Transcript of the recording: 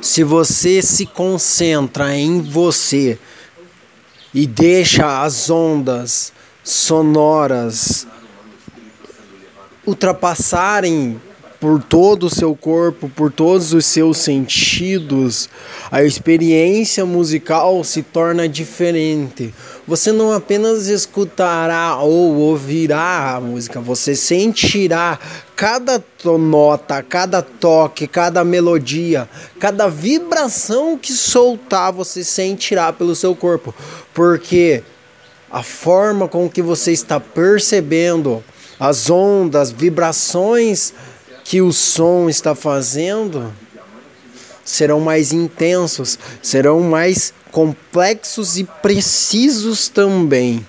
Se você se concentra em você e deixa as ondas sonoras ultrapassarem por todo o seu corpo, por todos os seus sentidos, a experiência musical se torna diferente. Você não apenas escutará ou ouvirá a música, você sentirá cada nota, cada toque, cada melodia, cada vibração que soltar, você sentirá pelo seu corpo, porque a forma com que você está percebendo as ondas, vibrações que o som está fazendo serão mais intensos, serão mais complexos e precisos também.